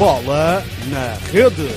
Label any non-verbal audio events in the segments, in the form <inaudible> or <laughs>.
Bola na rede.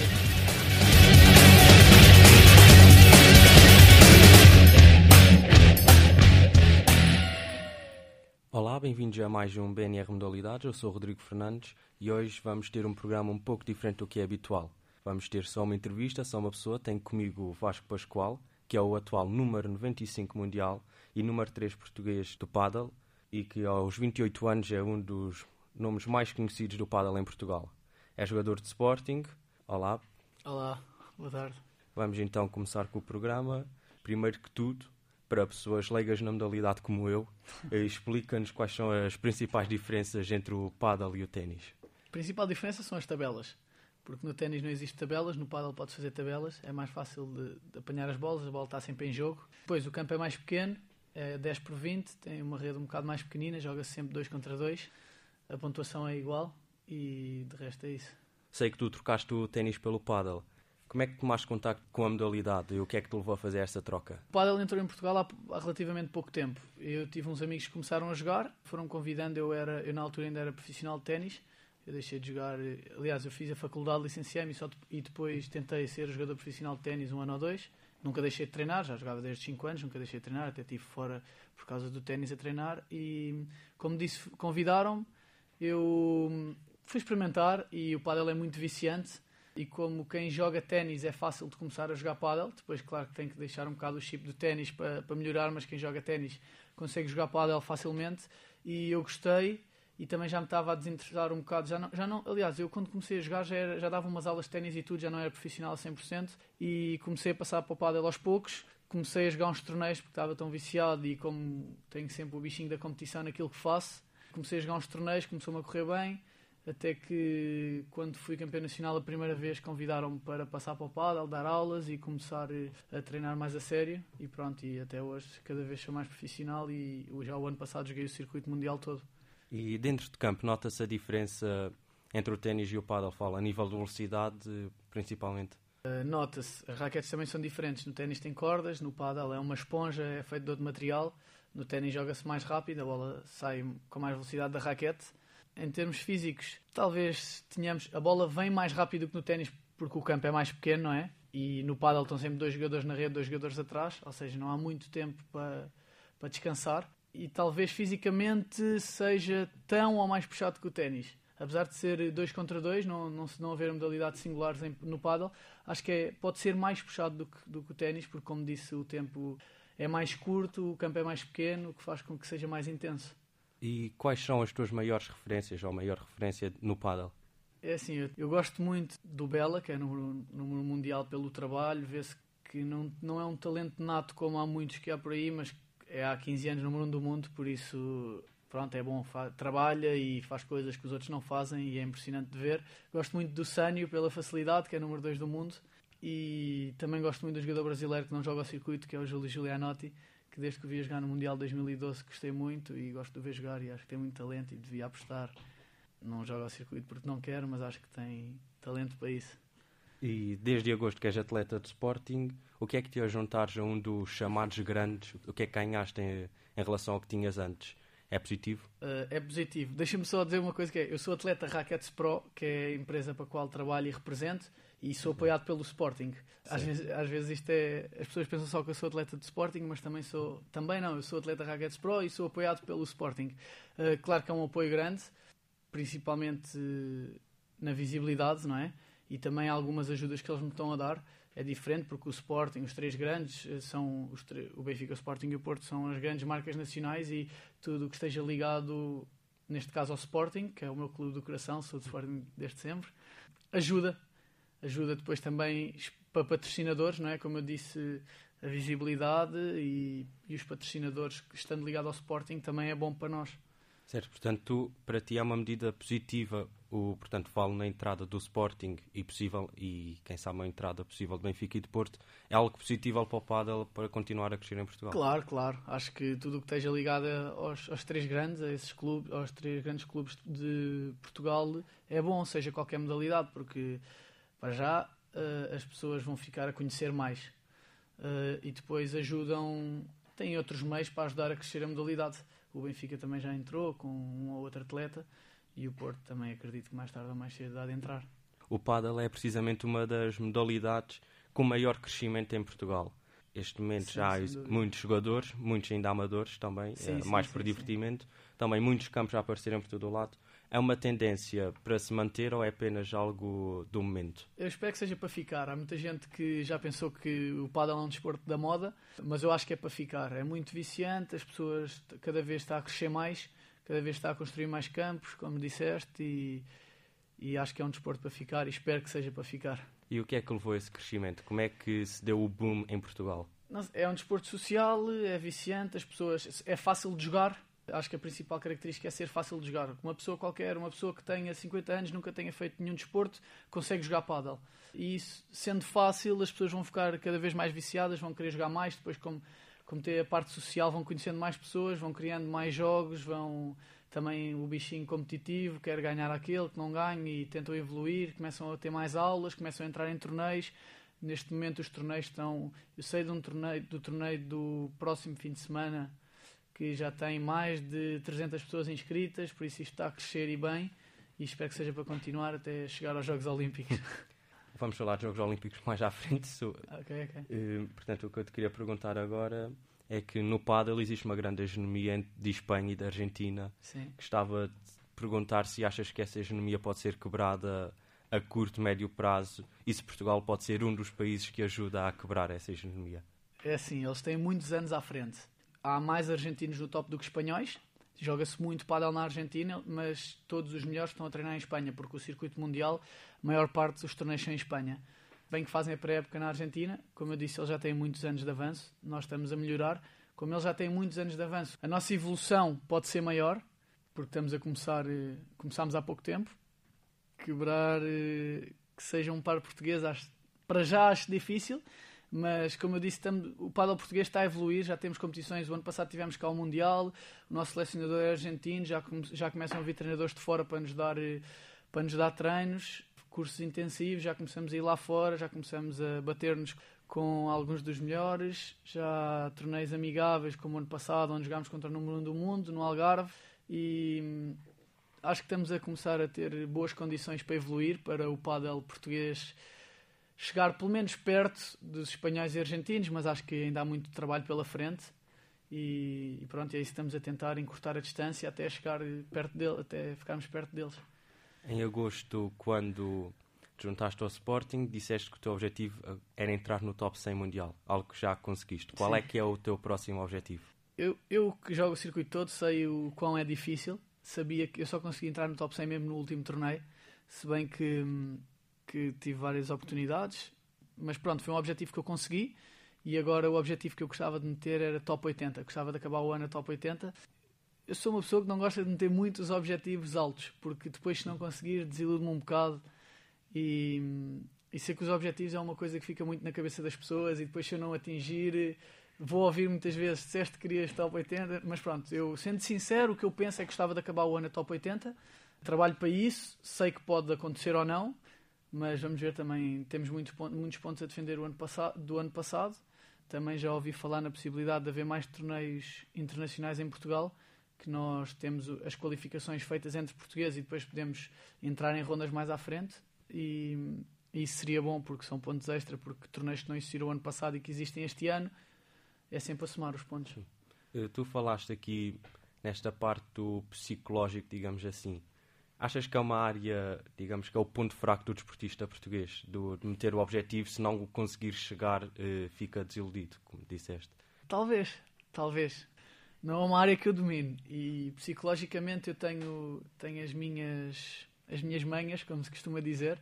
Olá, bem-vindos a mais um BNR Modalidades. Eu sou Rodrigo Fernandes e hoje vamos ter um programa um pouco diferente do que é habitual. Vamos ter só uma entrevista, só uma pessoa. Tenho comigo o Vasco Pascoal, que é o atual número 95 mundial e número 3 português do paddle e que aos 28 anos é um dos nomes mais conhecidos do paddle em Portugal. É jogador de Sporting. Olá. Olá, boa tarde. Vamos então começar com o programa. Primeiro que tudo, para pessoas leigas na modalidade como eu, eh, explica-nos quais são as principais diferenças entre o paddle e o ténis. A principal diferença são as tabelas. Porque no ténis não existe tabelas, no paddle podes fazer tabelas, é mais fácil de, de apanhar as bolas, a bola está sempre em jogo. Depois o campo é mais pequeno, é 10 por 20, tem uma rede um bocado mais pequenina, joga-se sempre 2 contra 2, a pontuação é igual e de resto é isso. Sei que tu trocaste o ténis pelo paddle. Como é que tomaste contacto com a modalidade e o que é que te levou a fazer esta troca? O paddle entrou em Portugal há, relativamente pouco tempo. Eu tive uns amigos que começaram a jogar, foram convidando, eu, era, eu na altura ainda era profissional de ténis, eu deixei de jogar, aliás, eu fiz a faculdade, licenciei-me e depois tentei ser jogador profissional de ténis um ano ou dois. Nunca deixei de treinar, já jogava desde 5 anos, nunca deixei de treinar, até estive fora por causa do ténis a treinar. E, como disse, convidaram-me, eu fui experimentar e o paddle é muito viciante. E como quem joga ténis é fácil de começar a jogar paddle, depois, claro que tem que deixar um bocado o chip do ténis para, para melhorar, mas quem joga ténis consegue jogar paddle facilmente. E eu gostei e também já me estava a desinteressar um bocado. Já não, já não, aliás, eu quando comecei a jogar já, era, já dava umas aulas de ténis e tudo, já não era profissional a 100% e comecei a passar para o paddle aos poucos. Comecei a jogar uns torneios porque estava tão viciado e como tenho sempre o bichinho da competição naquilo que faço, comecei a jogar uns torneios, começou-me a correr bem. Até que, quando fui campeão nacional a primeira vez, convidaram-me para passar para o paddle, dar aulas e começar a treinar mais a sério. E pronto, e até hoje cada vez sou mais profissional e já o ano passado joguei o circuito mundial todo. E dentro de campo, nota-se a diferença entre o ténis e o paddle, fala, a nível de velocidade, principalmente? Uh, Nota-se, as raquetes também são diferentes. No ténis tem cordas, no paddle é uma esponja, é feito de outro material. No ténis joga-se mais rápido, a bola sai com mais velocidade da raquete. Em termos físicos, talvez tenhamos. A bola vem mais rápido que no ténis porque o campo é mais pequeno, não é? E no paddle estão sempre dois jogadores na rede, dois jogadores atrás, ou seja, não há muito tempo para, para descansar e talvez fisicamente seja tão ou mais puxado que o ténis. Apesar de ser dois contra dois, não, não, não haver modalidades singulares em, no paddle, acho que é, pode ser mais puxado do que, do que o ténis, porque, como disse, o tempo é mais curto, o campo é mais pequeno, o que faz com que seja mais intenso. E quais são as tuas maiores referências, ou maior referência no paddle? É assim, eu, eu gosto muito do Bela, que é número, número mundial pelo trabalho, vê-se que não, não é um talento nato como há muitos que há por aí, mas é há 15 anos número 1 um do mundo, por isso pronto, é bom, trabalha e faz coisas que os outros não fazem e é impressionante de ver. Gosto muito do Sânio pela facilidade, que é número 2 do mundo, e também gosto muito do jogador brasileiro que não joga ao circuito, que é o Júlio Giulianotti, que desde que o vi jogar no Mundial 2012 gostei muito e gosto de ver jogar e acho que tem muito talento e devia apostar. Não joga ao circuito porque não quero, mas acho que tem talento para isso. E desde agosto que és atleta de Sporting, o que é que te a juntares a um dos chamados grandes? O que é que ganhaste em, em relação ao que tinhas antes? É positivo? Uh, é positivo. Deixa-me só dizer uma coisa que é, eu sou atleta Rackets Pro, que é a empresa para a qual trabalho e represento, e sou apoiado pelo Sporting. Às vezes, às vezes isto é, as pessoas pensam só que eu sou atleta de Sporting, mas também sou, também não, eu sou atleta Rackets Pro e sou apoiado pelo Sporting. Uh, claro que é um apoio grande, principalmente na visibilidade, não é? e também algumas ajudas que eles me estão a dar. É diferente porque o Sporting, os três grandes, eh, são os o Benfica, o Sporting e o Porto são as grandes marcas nacionais e tudo o que esteja ligado, neste caso ao Sporting, que é o meu clube do coração, sou do Sporting desde sempre, ajuda. Ajuda depois também para patrocinadores, não é? Como eu disse, a visibilidade e, e os patrocinadores estando ligados ao Sporting também é bom para nós. Certo, portanto, tu, para ti é uma medida positiva, o, portanto, vale na entrada do Sporting e possível, e quem sabe uma entrada possível de Benfica e de Porto, é algo positivo para o Padel para continuar a crescer em Portugal? Claro, claro. Acho que tudo o que esteja ligado aos, aos, três grandes, a esses clubes, aos três grandes clubes de Portugal, é bom, seja qualquer modalidade, porque para já uh, as pessoas vão ficar a conhecer mais uh, e depois ajudam, têm outros meios para ajudar a crescer a modalidade. O Benfica também já entrou com um ou outro atleta e o Porto também acredito que mais tarde ou mais cedo há de entrar. O paddle é precisamente uma das modalidades com maior crescimento em Portugal. Este momento Sim, já há muitos jogadores, muitos ainda amadores também, Sim, eh, sim, mais por divertimento. Também muitos campos a aparecerem por todo o lado. É uma tendência para se manter ou é apenas algo do momento? Eu espero que seja para ficar. Há muita gente que já pensou que o paddle é um desporto da moda, mas eu acho que é para ficar. É muito viciante, as pessoas cada vez está a crescer mais, cada vez está a construir mais campos, como disseste, e, e acho que é um desporto para ficar e espero que seja para ficar. E o que é que levou a esse crescimento? Como é que se deu o boom em Portugal? É um desporto social, é viciante, as pessoas é fácil de jogar. Acho que a principal característica é ser fácil de jogar. Uma pessoa qualquer, uma pessoa que tenha 50 anos, nunca tenha feito nenhum desporto, consegue jogar paddle. E isso, sendo fácil, as pessoas vão ficar cada vez mais viciadas, vão querer jogar mais, depois como, como tem a parte social, vão conhecendo mais pessoas, vão criando mais jogos, vão também o bichinho competitivo, quer ganhar aquele que não ganha e tentam evoluir, começam a ter mais aulas, começam a entrar em torneios. Neste momento os torneios estão. Eu sei de um torneio, do torneio do próximo fim de semana que já tem mais de 300 pessoas inscritas, por isso isto está a crescer e bem. E espero que seja para continuar até chegar aos Jogos Olímpicos. <laughs> Vamos falar de Jogos Olímpicos mais à frente. so- ok, ok. eh, portanto, o que eu te queria perguntar agora é que no paddle existe uma grande hegemonia de Espanha e da Argentina. Sim. Gostava de perguntar se achas que essa hegemonia pode ser quebrada a curto, médio prazo e se Portugal pode ser um dos países que ajuda a quebrar essa hegemonia. É assim, eles têm muitos anos à frente. Há mais argentinos no top do que espanhóis. Joga-se muito pádel na Argentina, mas todos os melhores estão a treinar em Espanha, porque o circuito mundial, a maior parte dos torneios são em Espanha. Bem que fazem a pré-época na Argentina, como eu disse, eles já têm muitos anos de avanço, nós estamos a melhorar. Como eles já têm muitos anos de avanço, a nossa evolução pode ser maior, porque estamos a começar, eh, começámos há pouco tempo. Quebrar eh, que seja um par português, acho, para já acho difícil, mas como eu disse, estamos- o paddle português está a evoluir, já temos competições, o ano passado tivemos cá o Mundial, o nosso selecionador é argentino, já, come- já começam a vir treinadores de fora para nos dar, para nos dar treinos, cursos intensivos, já começamos a ir lá fora, já começamos a bater-nos com alguns dos melhores, já torneios amigáveis como o ano passado, onde jogámos contra o número 1 do mundo, no Algarve, e hum, acho que estamos a começar a ter boas condições para evoluir, para o paddle português chegar pelo menos perto dos espanhóis e argentinos, mas acho que ainda há muito trabalho pela frente. E, e pronto, é isso que estamos a tentar encurtar a distância até chegar perto dele, até ficarmos perto deles. Em agosto, quando te juntaste ao Sporting, disseste que o teu objetivo eh, era entrar no top 100 mundial, algo que já conseguiste. Qual Sim. é que é o teu próximo objetivo? Eu, eu que jogo o circuito todo sei o quão é difícil. Sabia que eu só consegui entrar no top 100 mesmo no último torneio, se bem que, hum, que tive várias oportunidades. Mas pronto, foi um objetivo que eu consegui. E agora o objetivo que eu gostava de meter era top 80. Gostava de acabar o ano a top 80. Eu sou uma pessoa que não gosta de meter muitos objetivos altos, porque depois, se não conseguir, desiludo-me um bocado. E, e sei que os objetivos é uma coisa que fica muito na cabeça das pessoas. E depois, se eu não atingir, vou ouvir muitas vezes: disseste que querias top 80. Mas pronto, eu sendo sincero, o que eu penso é que gostava de acabar o ano a top 80. Trabalho para isso, sei que pode acontecer ou não, mas vamos ver também. Temos muitos, muitos pontos a defender o ano passado, do ano passado. Também já ouvi falar na possibilidade de haver mais torneios internacionais em Portugal, que nós temos as qualificações feitas entre portugueses e depois podemos entrar em rondas mais à frente. E, e isso seria bom porque são pontos extra, porque torneios que não existiram o ano passado e que existem este ano é sempre a somar os pontos. Eh, Tu falaste aqui nesta parte do psicológico, digamos assim. Achas que é uma área, digamos que é o ponto fraco do desportista português, do, de meter o objetivo, se não conseguir chegar, eh, fica desiludido, como disseste? Talvez, talvez. Não é uma área que eu domino e psicologicamente eu tenho, tenho as, minhas, as minhas manhas, como se costuma dizer,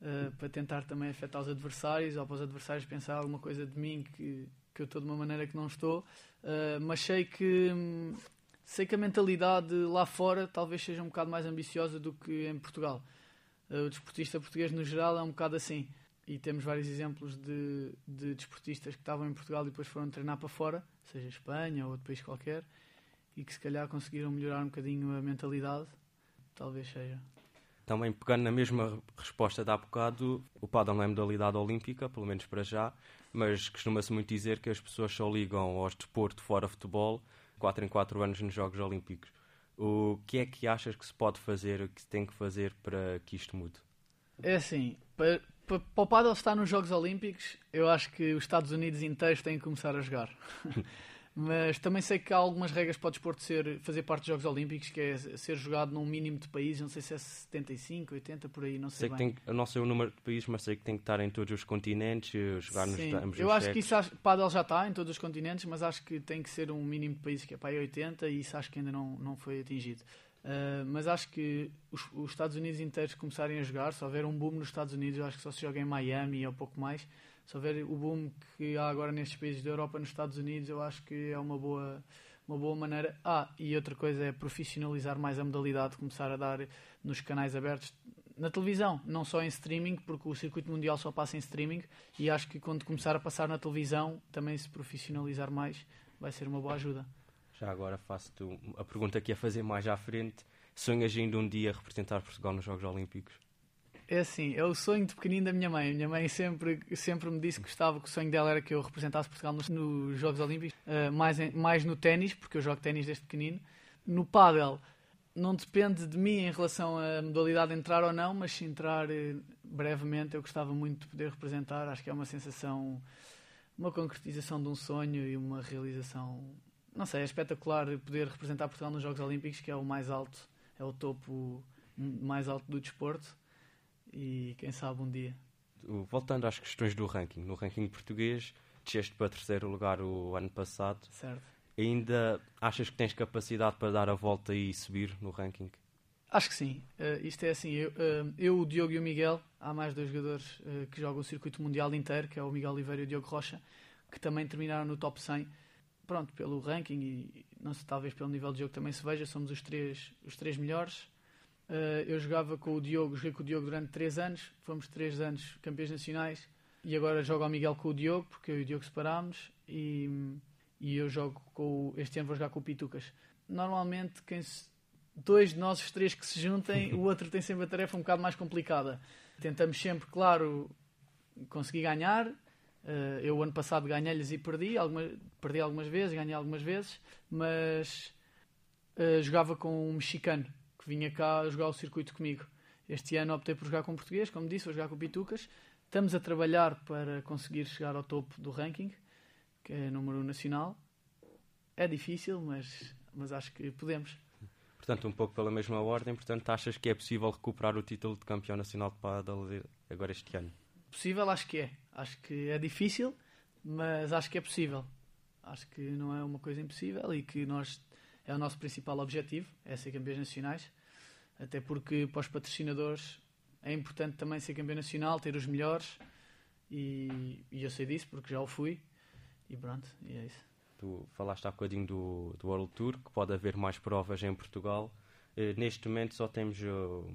eh, para tentar também afetar os adversários ou para os adversários pensar alguma coisa de mim que, que eu estou de uma maneira que não estou. Eh, mas sei que, hum, sei que a mentalidade lá fora talvez seja um bocado mais ambiciosa do que em Portugal. Eh, o desportista português no geral é um bocado assim. E temos vários exemplos de, de desportistas que estavam em Portugal e depois foram treinar para fora, seja Espanha ou outro país qualquer, e que se calhar conseguiram melhorar um bocadinho a mentalidade. Talvez seja. Também pegando na mesma resposta de há bocado, o paddle não é modalidade olímpica, pelo menos para já, mas costuma-se muito dizer que as pessoas só ligam ao desporto fora futebol 4 em 4 anos nos Jogos Olímpicos. O que é que achas que se pode fazer, o que se tem que fazer para que isto mude? É assim, para, para, para o Paddle estar nos Jogos Olímpicos, eu acho que os Estados Unidos inteiros têm que começar a jogar. <laughs> Mas também sei que há algumas regras para o desporto ser, fazer parte dos Jogos Olímpicos, que é ser jogado num mínimo de países, não sei se é 75, 80, por aí, não sei, sei que bem. tem, eu não sei o número de países, mas sei que tem que estar em todos os continentes, eh, jogar nos Sim, ambos eu acho que isso, acho- Paddle já está em todos os continentes, mas acho que tem que ser um mínimo de países, que é para aí 80, e isso acho que ainda não, não foi atingido. Uh, mas acho que os, os Estados Unidos inteiros começarem a jogar, se houver um boom nos Estados Unidos, eu acho que só se joga em Miami ou pouco mais. Se houver o boom que há agora nestes países da Europa, nos Estados Unidos, eu acho que é uma boa, uma boa maneira. Ah, e outra coisa é profissionalizar mais a modalidade, começar a dar nos canais abertos na televisão, não só em streaming, porque o circuito mundial só passa em streaming, e acho que quando começar a passar na televisão, também se profissionalizar mais, vai ser uma boa ajuda. Já agora faço-te a pergunta que ia fazer mais à frente. Sonhas ainda um dia representar Portugal nos Jogos Olímpicos? É assim, é o sonho de pequenino da minha mãe. A minha mãe sempre, sempre me disse que gostava que o sonho dela era que eu representasse Portugal nos, nos Jogos Olímpicos, eh, mais, em- mais no ténis, porque eu jogo ténis desde pequenino. No pádel, não depende de mim em relação à modalidade entrar ou não, mas se entrar eh, brevemente, eu gostava muito de poder representar. Acho que é uma sensação, uma concretização de um sonho e uma realização. Não sei, é espetacular poder representar Portugal nos Jogos Olímpicos, que é o mais alto, é o topo mais alto do desporto. E quem sabe um dia. Voltando às questões do ranking. No ranking português, desceste para terceiro lugar o ano passado. Certo. Ainda achas que tens capacidade para dar a volta e subir no ranking? Acho que sim. Eh, isto é assim, eu, eh, eu, o Diogo e o Miguel, há mais dois jogadores eh, que jogam o circuito mundial inteiro, que é o Miguel Oliveira e o Diogo Rocha, que também terminaram no top 100. Pronto, pelo ranking e não sei, talvez pelo nível de jogo também se veja, somos os três, os três melhores. Eh, eu jogava com o Diogo, joguei com o Diogo durante três anos, fomos três anos campeões nacionais e agora jogo ao Miguel com o Diogo, porque eu e o Diogo separámos e, e eu jogo com o, este ano vou jogar com o Pitucas. Normalmente quem se, dois de nós, os três que se juntem, o outro tem sempre a tarefa um bocado mais complicada. Tentamos sempre, claro, conseguir ganhar. Eh, eu, ano passado, ganhei-lhes e perdi. Alguma, perdi algumas vezes, ganhei algumas vezes. Mas eh, jogava com um mexicano que vinha cá jogar o circuito comigo. Este ano optei por jogar com um português, como disse, vou jogar com o Pitucas. Estamos a trabalhar para conseguir chegar ao topo do ranking, que é número nacional. É difícil, mas, mas acho que podemos. Portanto, um pouco pela mesma ordem, portanto, achas que é possível recuperar o título de campeão nacional de paddle agora este ano? Possível, acho que é. Acho que é difícil, mas acho que é possível. Acho que não é uma coisa impossível e que nós é o nosso principal objetivo, é ser campeões nacionais. Até porque para os patrocinadores é importante também ser campeão nacional, ter os melhores e, e eu sei disso porque já o fui e pronto, e é isso. Tu falaste há bocadinho do, do World Tour, que pode haver mais provas em Portugal. Eh, neste momento só temos o,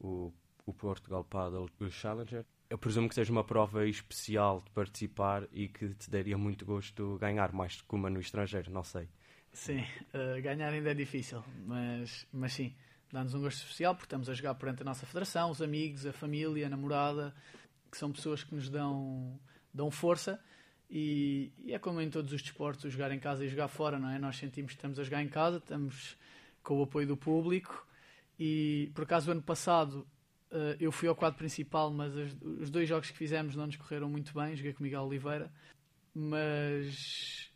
o, o Portugal Paddle Challenger. Eu presumo que seja uma prova especial de participar e que te daria muito gosto ganhar mais que uma no estrangeiro, não sei. Sim, eh, ganhar ainda é difícil, mas, mas sim, dá-nos um gosto especial porque estamos a jogar perante a nossa federação, os amigos, a família, a namorada, que são pessoas que nos dão, dão força. E, e é como em todos os desportos, jogar em casa e jogar fora, não é? Nós sentimos que estamos a jogar em casa, estamos com o apoio do público. E por acaso, o ano passado eh, eu fui ao quadro principal, mas as- os dois jogos que fizemos não nos correram muito bem. Joguei com o Miguel Oliveira, mas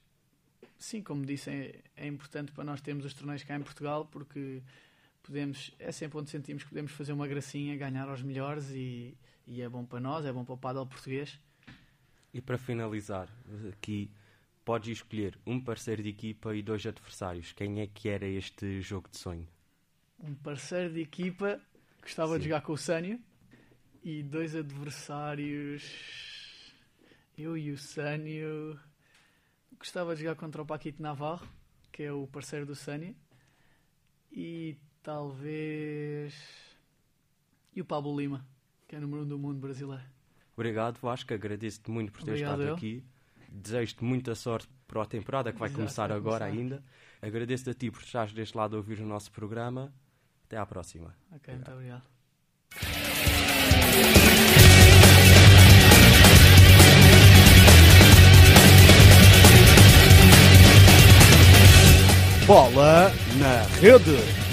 sim, como disse, é, é importante para nós termos os torneios cá em Portugal porque podemos, é sempre onde sentimos que podemos fazer uma gracinha, ganhar aos melhores e, e é bom para nós, é bom para o paddle português. E para finalizar, aqui podes escolher um parceiro de equipa e dois adversários. Quem é que era este jogo de sonho? Um parceiro de equipa, gostava de Sim. jogar com o Sânio e dois adversários, eu e o Sânio. Gostava de jogar contra o Paquito Navarro, que é o parceiro do Sânio, e talvez. e o Pablo Lima, que é o número um do mundo brasileiro. Obrigado, Vasco. Agradeço-te muito por ter Obrigado, estado eu. aqui. Desejo-te muita sorte para a temporada que vai Exato, começar vai agora começar. ainda. Agradeço-te a ti por estares deste lado a ouvir o nosso programa. Até à próxima. Ok, muito obrigado. Bola na Rede.